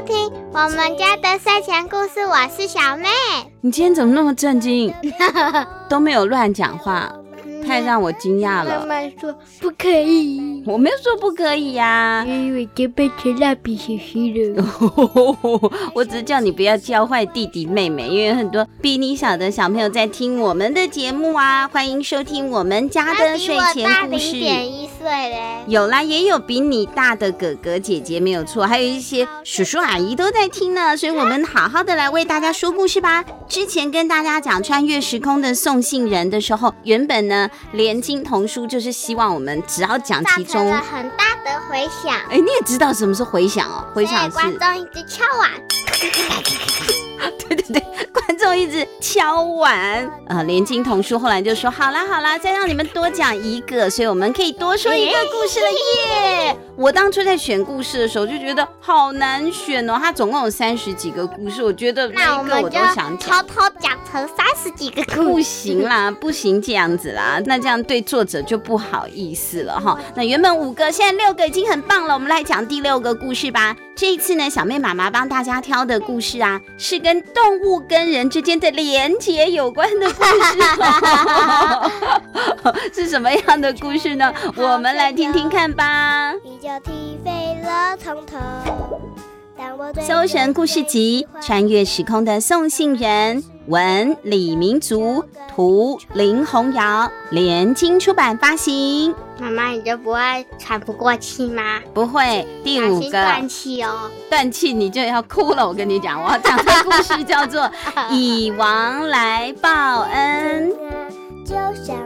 听我们家的睡前故事，我是小妹。你今天怎么那么震惊？都没有乱讲话。太让我惊讶了！妈妈说不可以，我没有说不可以呀、啊。因为就变成蜡笔小新了。我只是叫你不要教坏弟弟妹妹，因为很多比你小的小朋友在听我们的节目啊。欢迎收听我们家的睡前故事。零点一岁嘞。有啦，也有比你大的哥哥姐姐没有错，还有一些叔叔阿姨都在听呢。所以我们好好的来为大家说故事吧。之前跟大家讲穿越时空的送信人的时候，原本呢。连经童书就是希望我们只要讲其中很大的回响。哎，你也知道什么是回响哦？回响是观众一直敲碗。对对对，观众一直敲碗。呃，连金童书后来就说：“好啦好啦，再让你们多讲一个，所以我们可以多说一个故事了耶。”我当初在选故事的时候就觉得好难选哦，它总共有三十几个故事，我觉得每一个我都想讲，偷偷讲成三十几个故事，不行啦，不行这样子啦，那这样对作者就不好意思了哈。那原本五个，现在六个已经很棒了，我们来讲第六个故事吧。这一次呢，小妹妈妈帮大家挑的故事啊，是跟动物跟人之间的连结有关的故事，是什么样的故事呢？我们来听听看吧。就踢飞了从头。搜神故事集《穿越时空的送信人》，文李明族，图林红瑶，联经出版发行。妈妈，你就不会喘不过气吗？不会。第五个断气哦，断气你就要哭了。我跟你讲，我要讲的故事叫做《以王来报恩》。就像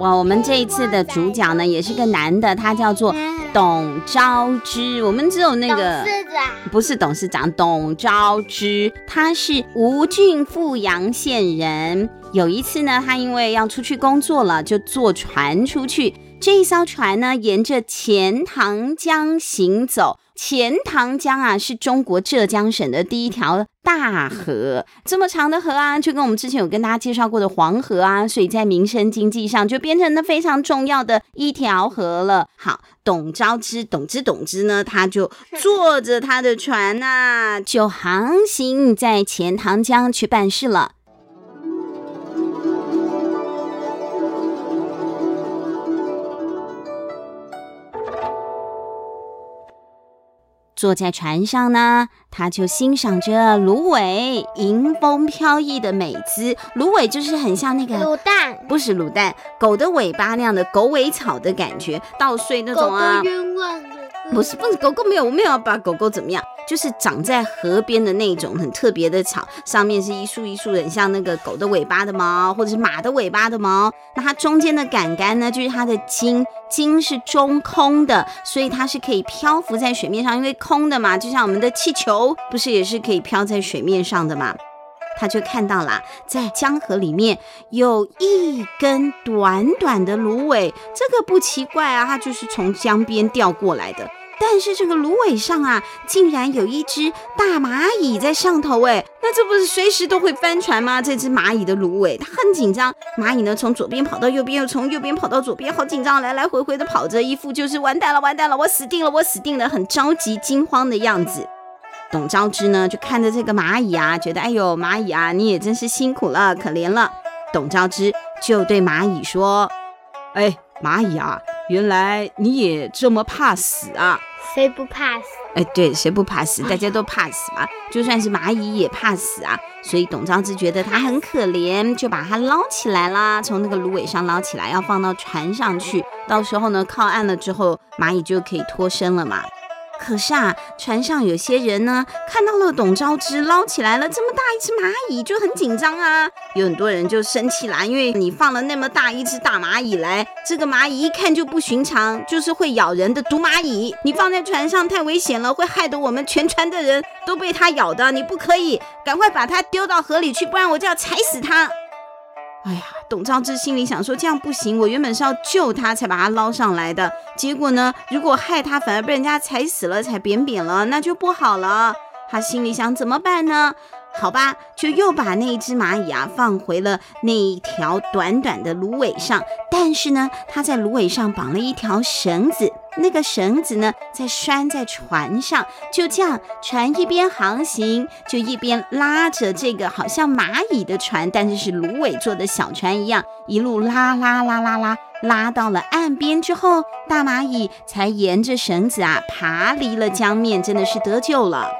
哇，我们这一次的主角呢，也是个男的，他叫做董昭之。我们只有那个董事长，不是董事长，董昭之，他是吴郡富阳县人。有一次呢，他因为要出去工作了，就坐船出去。这一艘船呢，沿着钱塘江行走。钱塘江啊，是中国浙江省的第一条大河。这么长的河啊，就跟我们之前有跟大家介绍过的黄河啊，所以在民生经济上就变成了非常重要的一条河了。好，董昭之，董之董之呢，他就坐着他的船呐、啊，就航行在钱塘江去办事了。坐在船上呢，他就欣赏着芦苇迎风飘逸的美姿。芦苇就是很像那个卤蛋，不是卤蛋，狗的尾巴那样的狗尾草的感觉，稻穗那种啊。狗狗冤枉了。不是，不是，狗狗没有，我没有要把狗狗怎么样。就是长在河边的那种很特别的草，上面是一束一束的，很像那个狗的尾巴的毛，或者是马的尾巴的毛。那它中间的杆杆呢，就是它的茎，茎是中空的，所以它是可以漂浮在水面上，因为空的嘛，就像我们的气球，不是也是可以飘在水面上的嘛？他就看到了，在江河里面有一根短短的芦苇，这个不奇怪啊，它就是从江边掉过来的。但是这个芦苇上啊，竟然有一只大蚂蚁在上头哎，那这不是随时都会翻船吗？这只蚂蚁的芦苇，它很紧张。蚂蚁呢，从左边跑到右边，又从右边跑到左边，好紧张，来来回回的跑着，一副就是完蛋了，完蛋了，我死定了，我死定了，很着急、惊慌的样子。董昭之呢，就看着这个蚂蚁啊，觉得哎呦，蚂蚁啊，你也真是辛苦了，可怜了。董昭之就对蚂蚁说：“哎，蚂蚁啊，原来你也这么怕死啊？”谁不怕死？哎，对，谁不怕死？大家都怕死嘛，就算是蚂蚁也怕死啊。所以董昭之觉得它很可怜，就把它捞起来啦，从那个芦苇上捞起来，要放到船上去。到时候呢，靠岸了之后，蚂蚁就可以脱身了嘛。可是啊，船上有些人呢，看到了董昭之捞起来了这么大一只蚂蚁，就很紧张啊。有很多人就生气啦，因为你放了那么大一只大蚂蚁来，这个蚂蚁一看就不寻常，就是会咬人的毒蚂蚁。你放在船上太危险了，会害得我们全船的人都被它咬的。你不可以，赶快把它丢到河里去，不然我就要踩死它。哎呀，董昭之心里想说，这样不行，我原本是要救他才把他捞上来的，结果呢，如果害他反而被人家踩死了、踩扁扁了，那就不好了。他心里想怎么办呢？好吧，就又把那一只蚂蚁啊放回了那一条短短的芦苇上。但是呢，他在芦苇上绑了一条绳子，那个绳子呢，在拴在船上。就这样，船一边航行，就一边拉着这个好像蚂蚁的船，但是是芦苇做的小船一样，一路拉拉拉拉拉，拉到了岸边之后，大蚂蚁才沿着绳子啊爬离了江面，真的是得救了。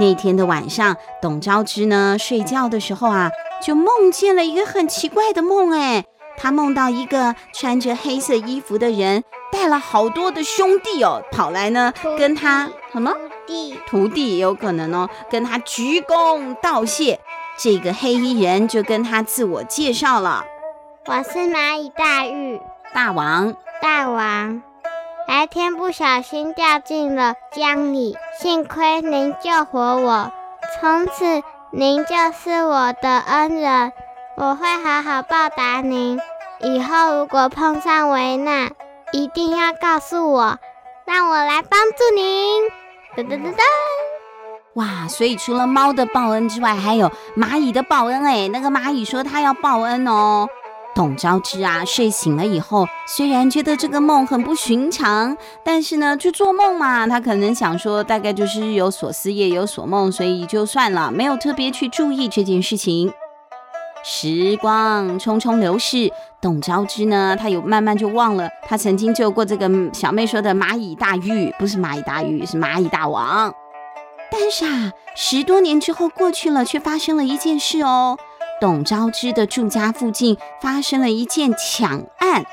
那天的晚上，董昭之呢睡觉的时候啊，就梦见了一个很奇怪的梦。哎，他梦到一个穿着黑色衣服的人，带了好多的兄弟哦，跑来呢跟他什么？徒弟，徒弟也有可能哦，跟他鞠躬道谢。这个黑衣人就跟他自我介绍了：“我是蚂蚁大玉，大王，大王。”白天不小心掉进了江里，幸亏您救活我，从此您就是我的恩人，我会好好报答您。以后如果碰上危难，一定要告诉我，让我来帮助您。噔噔噔噔！哇，所以除了猫的报恩之外，还有蚂蚁的报恩哎，那个蚂蚁说它要报恩哦。董昭之啊，睡醒了以后，虽然觉得这个梦很不寻常，但是呢，去做梦嘛，他可能想说，大概就是日有所思，夜有所梦，所以就算了，没有特别去注意这件事情。时光匆匆流逝，董昭之呢，他有慢慢就忘了他曾经救过这个小妹说的蚂蚁大玉，不是蚂蚁大玉，是蚂蚁大王。但是啊，十多年之后过去了，却发生了一件事哦。董昭之的住家附近发生了一件抢案，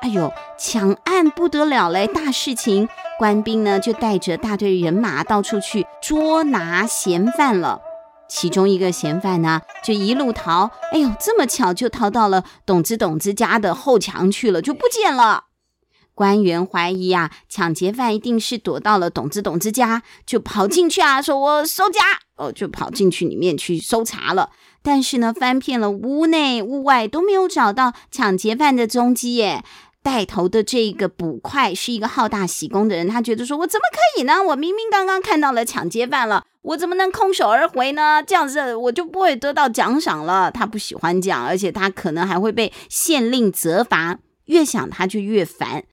哎呦，抢案不得了嘞，大事情！官兵呢就带着大队人马到处去捉拿嫌犯了。其中一个嫌犯呢就一路逃，哎呦，这么巧就逃到了董子董子家的后墙去了，就不见了。官员怀疑啊，抢劫犯一定是躲到了董子董子家，就跑进去啊，说我搜家，哦，就跑进去里面去搜查了。但是呢，翻遍了屋内屋外都没有找到抢劫犯的踪迹耶。带头的这个捕快是一个好大喜功的人，他觉得说：“我怎么可以呢？我明明刚刚看到了抢劫犯了，我怎么能空手而回呢？这样子我就不会得到奖赏了。”他不喜欢这样，而且他可能还会被县令责罚。越想他就越烦。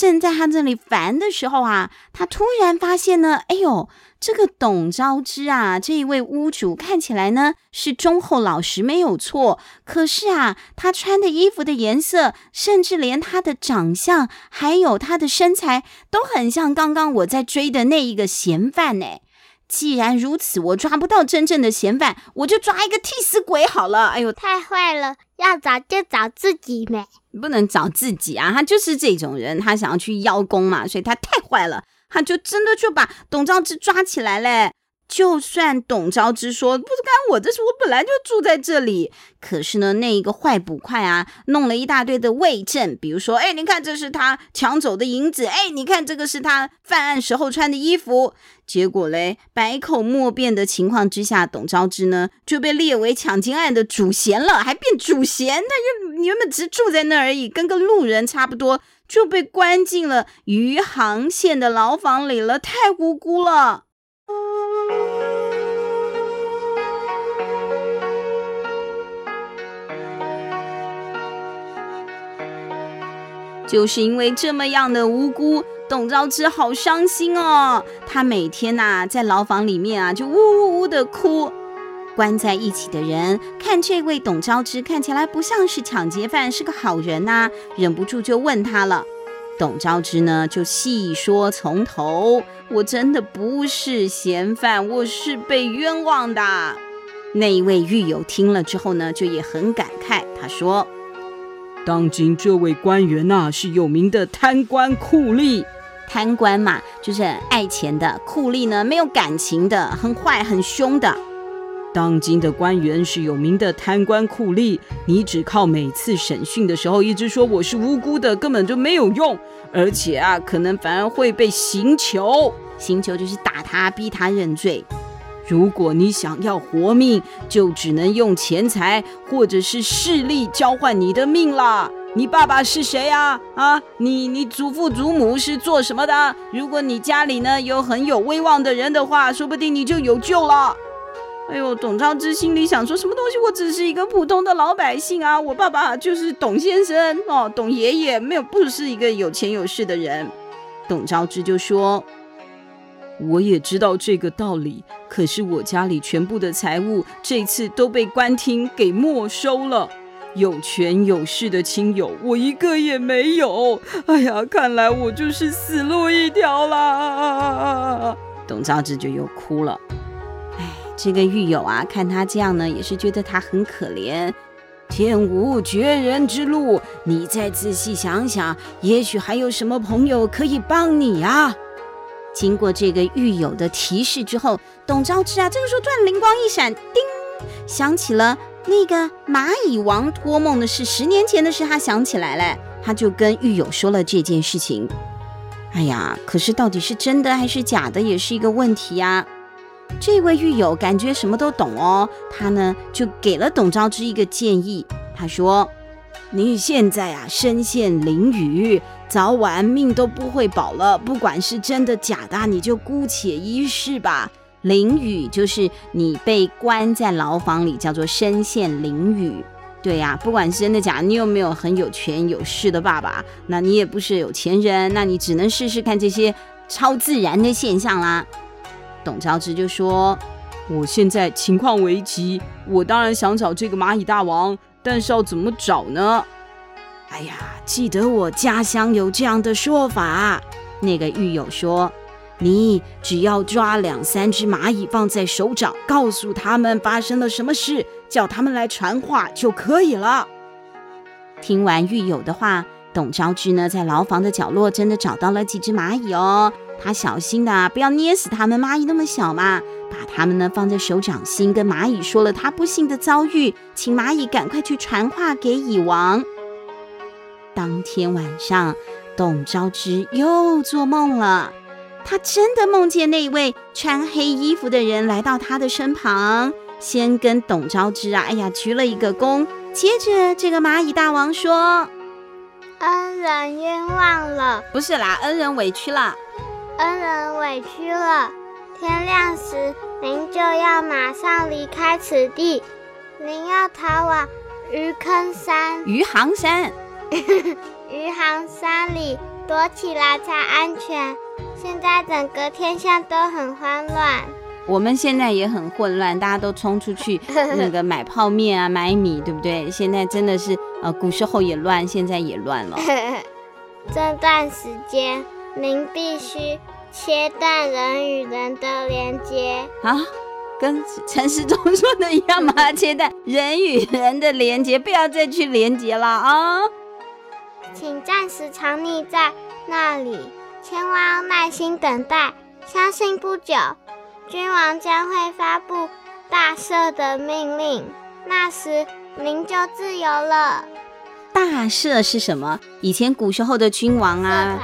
正在他这里烦的时候啊，他突然发现呢，哎呦，这个董昭之啊，这一位屋主看起来呢是忠厚老实，没有错。可是啊，他穿的衣服的颜色，甚至连他的长相，还有他的身材，都很像刚刚我在追的那一个嫌犯呢。既然如此，我抓不到真正的嫌犯，我就抓一个替死鬼好了。哎呦，太坏了！要找就找自己呗，不能找自己啊！他就是这种人，他想要去邀功嘛，所以他太坏了，他就真的就把董昭之抓起来嘞。就算董昭之说不是干我，这是我本来就住在这里。可是呢，那一个坏捕快啊，弄了一大堆的伪证，比如说，哎，你看这是他抢走的银子，哎，你看这个是他犯案时候穿的衣服。结果嘞，百口莫辩的情况之下，董昭之呢就被列为抢金案的主嫌了，还变主嫌。他原原本只住在那而已，跟个路人差不多，就被关进了余杭县的牢房里了，太无辜了。就是因为这么样的无辜，董昭之好伤心哦。他每天呐、在牢房里面啊就呜呜呜的哭。关在一起的人看这位董昭之看起来不像是抢劫犯，是个好人呐、忍不住就问他了。董昭之呢就细说从头，我真的不是嫌犯，我是被冤枉的。那一位狱友听了之后呢，就也很感慨，他说。当今这位官员呐、是有名的贪官酷吏。贪官嘛，就是爱钱的；酷吏呢，没有感情的，很坏、很凶的。当今的官员是有名的贪官酷吏，你只靠每次审讯的时候一直说我是无辜的，根本就没有用，而且啊，可能反而会被刑求。刑求就是打他，逼他认罪。如果你想要活命，就只能用钱财或者是势力交换你的命啦。你爸爸是谁啊？啊，你你祖父祖母是做什么的？如果你家里呢有很有威望的人的话，说不定你就有救了。哎呦，董昭之心里想说什么东西？我只是一个普通的老百姓啊，我爸爸就是董先生哦，董爷爷没有不是一个有钱有势的人。董昭之就说：“我也知道这个道理，可是我家里全部的财物这次都被官厅给没收了，有权有势的亲友我一个也没有。哎呀，看来我就是死路一条啦。”董昭之就又哭了。哎这个狱友啊，看他这样呢，也是觉得他很可怜。天无绝人之路，你再仔细想想，也许还有什么朋友可以帮你啊。经过这个狱友的提示之后，董昭之啊，这个时候突然灵光一闪，叮，想起了那个蚂蚁王托梦的事，十年前的事，他想起来了，他就跟狱友说了这件事情。哎呀，可是到底是真的还是假的，也是一个问题呀。这位狱友感觉什么都懂哦，他呢就给了董昭之一个建议。他说：“你现在啊身陷囹圄，早晚命都不会保了。不管是真的假的，你就姑且一试吧。囹圄就是你被关在牢房里，叫做身陷囹圄。对呀，不管是真的假，你有没有很有权有势的爸爸？那你也不是有钱人，那你只能试试看这些超自然的现象啦。”董昭之就说：“我现在情况危急，我当然想找这个蚂蚁大王，但是要怎么找呢？”哎呀，记得我家乡有这样的说法。那个狱友说：“你只要抓两三只蚂蚁放在手掌，告诉他们发生了什么事，叫他们来传话就可以了。”听完狱友的话，董昭之呢，在牢房的角落真的找到了几只蚂蚁哦。他小心的，不要捏死他们。蚂蚁那么小嘛，把他们呢放在手掌心，跟蚂蚁说了他不幸的遭遇，请蚂蚁赶快去传话给蚁王。当天晚上，董昭之又做梦了，他真的梦见那位穿黑衣服的人来到他的身旁，先跟董昭之啊，哎呀鞠了一个躬，接着这个蚂蚁大王说：“恩人冤枉了。”不是啦，恩人委屈了。恩人委屈了，天亮时您就要马上离开此地，您要逃往鱼坑山、余杭山、余杭山里躲起来才安全。现在整个天下都很慌乱，我们现在也很混乱，大家都冲出去 那个买泡面啊、买米，对不对？现在真的是呃，古时候也乱，现在也乱了。这段时间。您必须切断人与人的连接啊，跟陈世忠说的一样吗？切断人与人的连接，不要再去连接了啊！请暂时藏匿在那里，千万要耐心等待。相信不久，君王将会发布大赦的命令，那时您就自由了。大赦是什么？以前古时候的君王啊。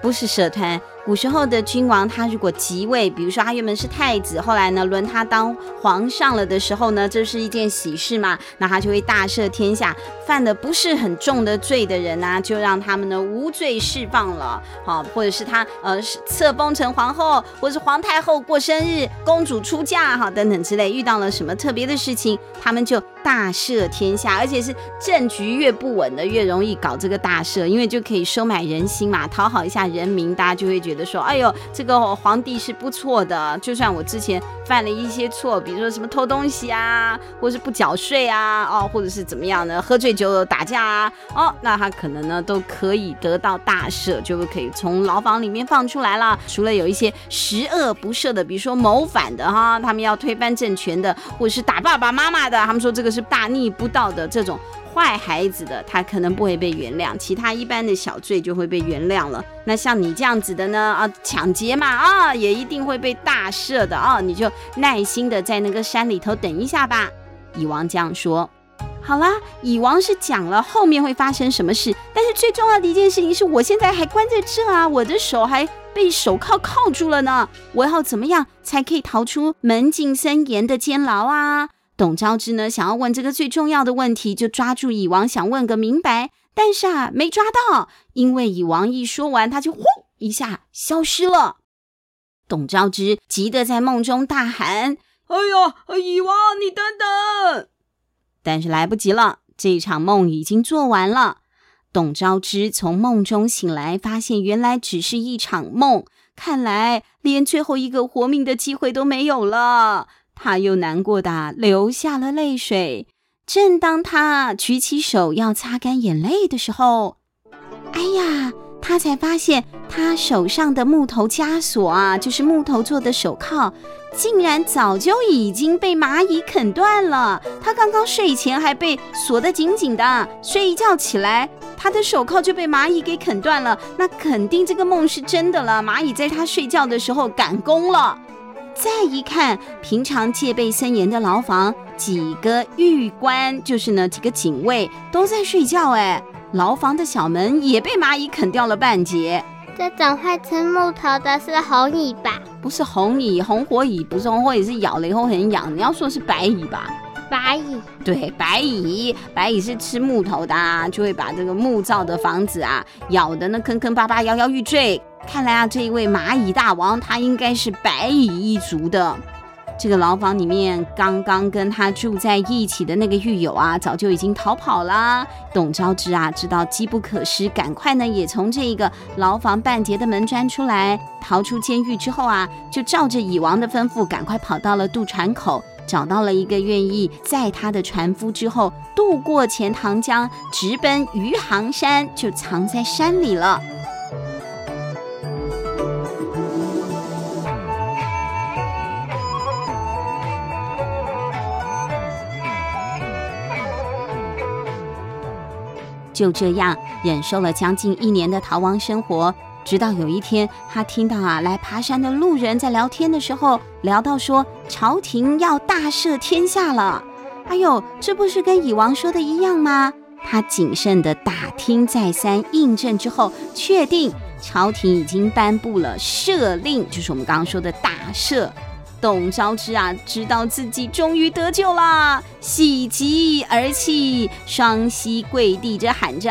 不是社团。古时候的君王，他如果即位，比如说他原本是太子，后来呢轮他当皇上了的时候呢，这是一件喜事嘛，那他就会大赦天下，犯的不是很重的罪的人啊，就让他们呢无罪释放了，好，或者是他呃册封成皇后，或者是皇太后过生日，公主出嫁哈等等之类，遇到了什么特别的事情，他们就大赦天下，而且是政局越不稳的越容易搞这个大赦，因为就可以收买人心嘛，讨好一下人民，大家就会觉得。说，哎呦，这个皇帝是不错的。就算我之前犯了一些错，比如说什么偷东西啊，或者是不缴税啊，哦，或者是怎么样呢？喝醉酒打架啊，哦，那他可能呢都可以得到大赦，就可以从牢房里面放出来了。除了有一些十恶不赦的，比如说谋反的哈，他们要推翻政权的，或者是打爸爸妈妈的，他们说这个是大逆不道的这种。坏孩子的他可能不会被原谅，其他一般的小罪就会被原谅了。那像你这样子的呢？啊，抢劫嘛，啊，也一定会被大赦的啊！你就耐心的在那个山里头等一下吧。蚁王这样说。好啦，蚁王是讲了后面会发生什么事，但是最重要的一件事情是我现在还关在这啊，我的手还被手铐铐住了呢。我要怎么样才可以逃出门禁森严的监牢啊？董昭之呢，想要问这个最重要的问题，就抓住蚁王想问个明白，但是啊，没抓到，因为蚁王一说完，他就呼一下消失了。董昭之急得在梦中大喊：“哎呦，蚁王，你等等！”但是来不及了，这场梦已经做完了。董昭之从梦中醒来，发现原来只是一场梦，看来连最后一个活命的机会都没有了。他又难过的流下了泪水。正当他举起手要擦干眼泪的时候，哎呀，他才发现他手上的木头枷锁啊，就是木头做的手铐。竟然早就已经被蚂蚁啃断了。他刚刚睡前还被锁得紧紧的，睡一觉起来，他的手铐就被蚂蚁给啃断了。那肯定这个梦是真的了。蚂蚁在他睡觉的时候赶工了。再一看，平常戒备森严的牢房，几个狱官，就是呢几个警卫都在睡觉。哎，牢房的小门也被蚂蚁啃掉了半截。这种坏吃木头的是红蚁吧？不是红蚁，红火蚁不是红火蚁，是咬了以后很痒。你要说是白蚁吧？白蚁，对，白蚁，白蚁是吃木头的啊，就会把这个木造的房子啊咬得那坑坑巴巴、摇摇欲坠。看来啊，这一位蚂蚁大王，他应该是白蚁一族的。这个牢房里面，刚刚跟他住在一起的那个狱友啊，早就已经逃跑了。董昭之啊，知道机不可失，赶快呢也从这个牢房半截的门钻出来，逃出监狱之后啊，就照着蚁王的吩咐，赶快跑到了渡船口，找到了一个愿意载他的船夫之后，渡过钱塘江，直奔余杭山，就藏在山里了。就这样忍受了将近一年的逃亡生活，直到有一天，他听到啊来爬山的路人在聊天的时候，聊到说朝廷要大赦天下了。哎呦，这不是跟蚁王说的一样吗？他谨慎地打听再三，印证之后，确定朝廷已经颁布了赦令，就是我们刚刚说的大赦。董昭之啊，知道自己终于得救了，喜极而泣，双膝跪地着喊着：“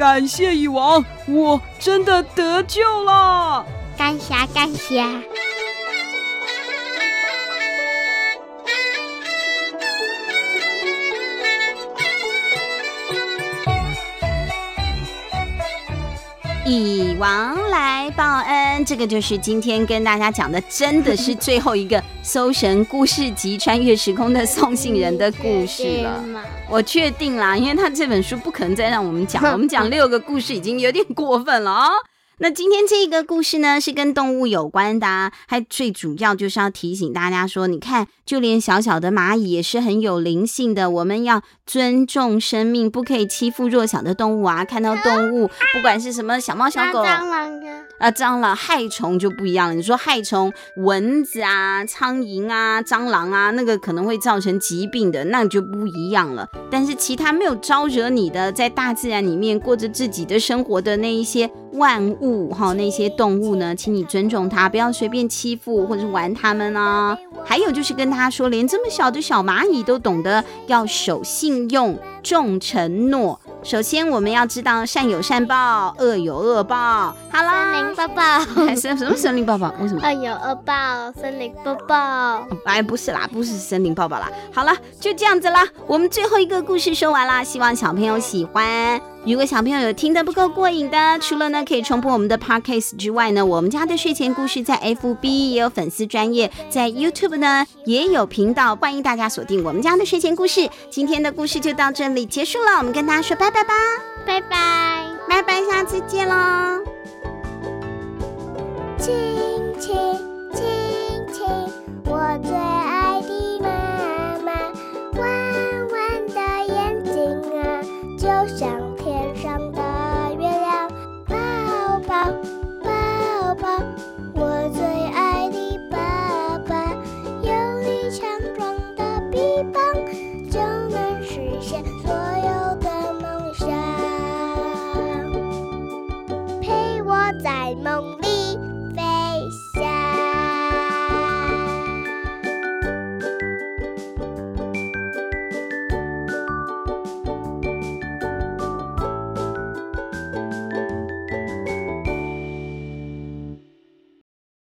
感谢蚁王，我真的得救了！”感谢感谢。蚁王来报恩，这个就是今天跟大家讲的，真的是最后一个《搜神故事集》穿越时空的送信人的故事了。我确定啦，因为他这本书不可能再让我们讲，我们讲六个故事已经有点过分了啊、哦。那今天这个故事呢，是跟动物有关的，还最主要就是要提醒大家说，你看，就连小小的蚂蚁也是很有灵性的，我们要尊重生命，不可以欺负弱小的动物啊！看到动物，不管是什么小猫小狗。蟑螂啊，啊蟑螂、害虫就不一样了。你说害虫，蚊子啊、苍蝇啊、蟑螂啊，那个可能会造成疾病的，那就不一样了。但是其他没有招惹你的，在大自然里面过着自己的生活的那一些万物哈，那些动物呢，请你尊重它，不要随便欺负或者是玩它们啊。还有就是跟他说，连这么小的小蚂蚁都懂得要守信用、重承诺。首先，我们要知道善有善报，恶有恶报。好啦，森林报报，什什么森林抱抱？为什么？恶有恶报，森林报报。哎，不是啦，不是森林抱抱啦。好了，就这样子啦。我们最后一个故事说完啦，希望小朋友喜欢。如果小朋友有听得不够过瘾的，除了呢可以重播我们的 podcast 之外呢，我们家的睡前故事在 FB 也有粉丝专业，在 YouTube 呢也有频道，欢迎大家锁定我们家的睡前故事。今天的故事就到这里结束了，我们跟大家说拜拜吧，拜拜，拜拜，下次见喽。亲亲亲亲，我最爱的妈妈，弯弯的眼睛啊，就像。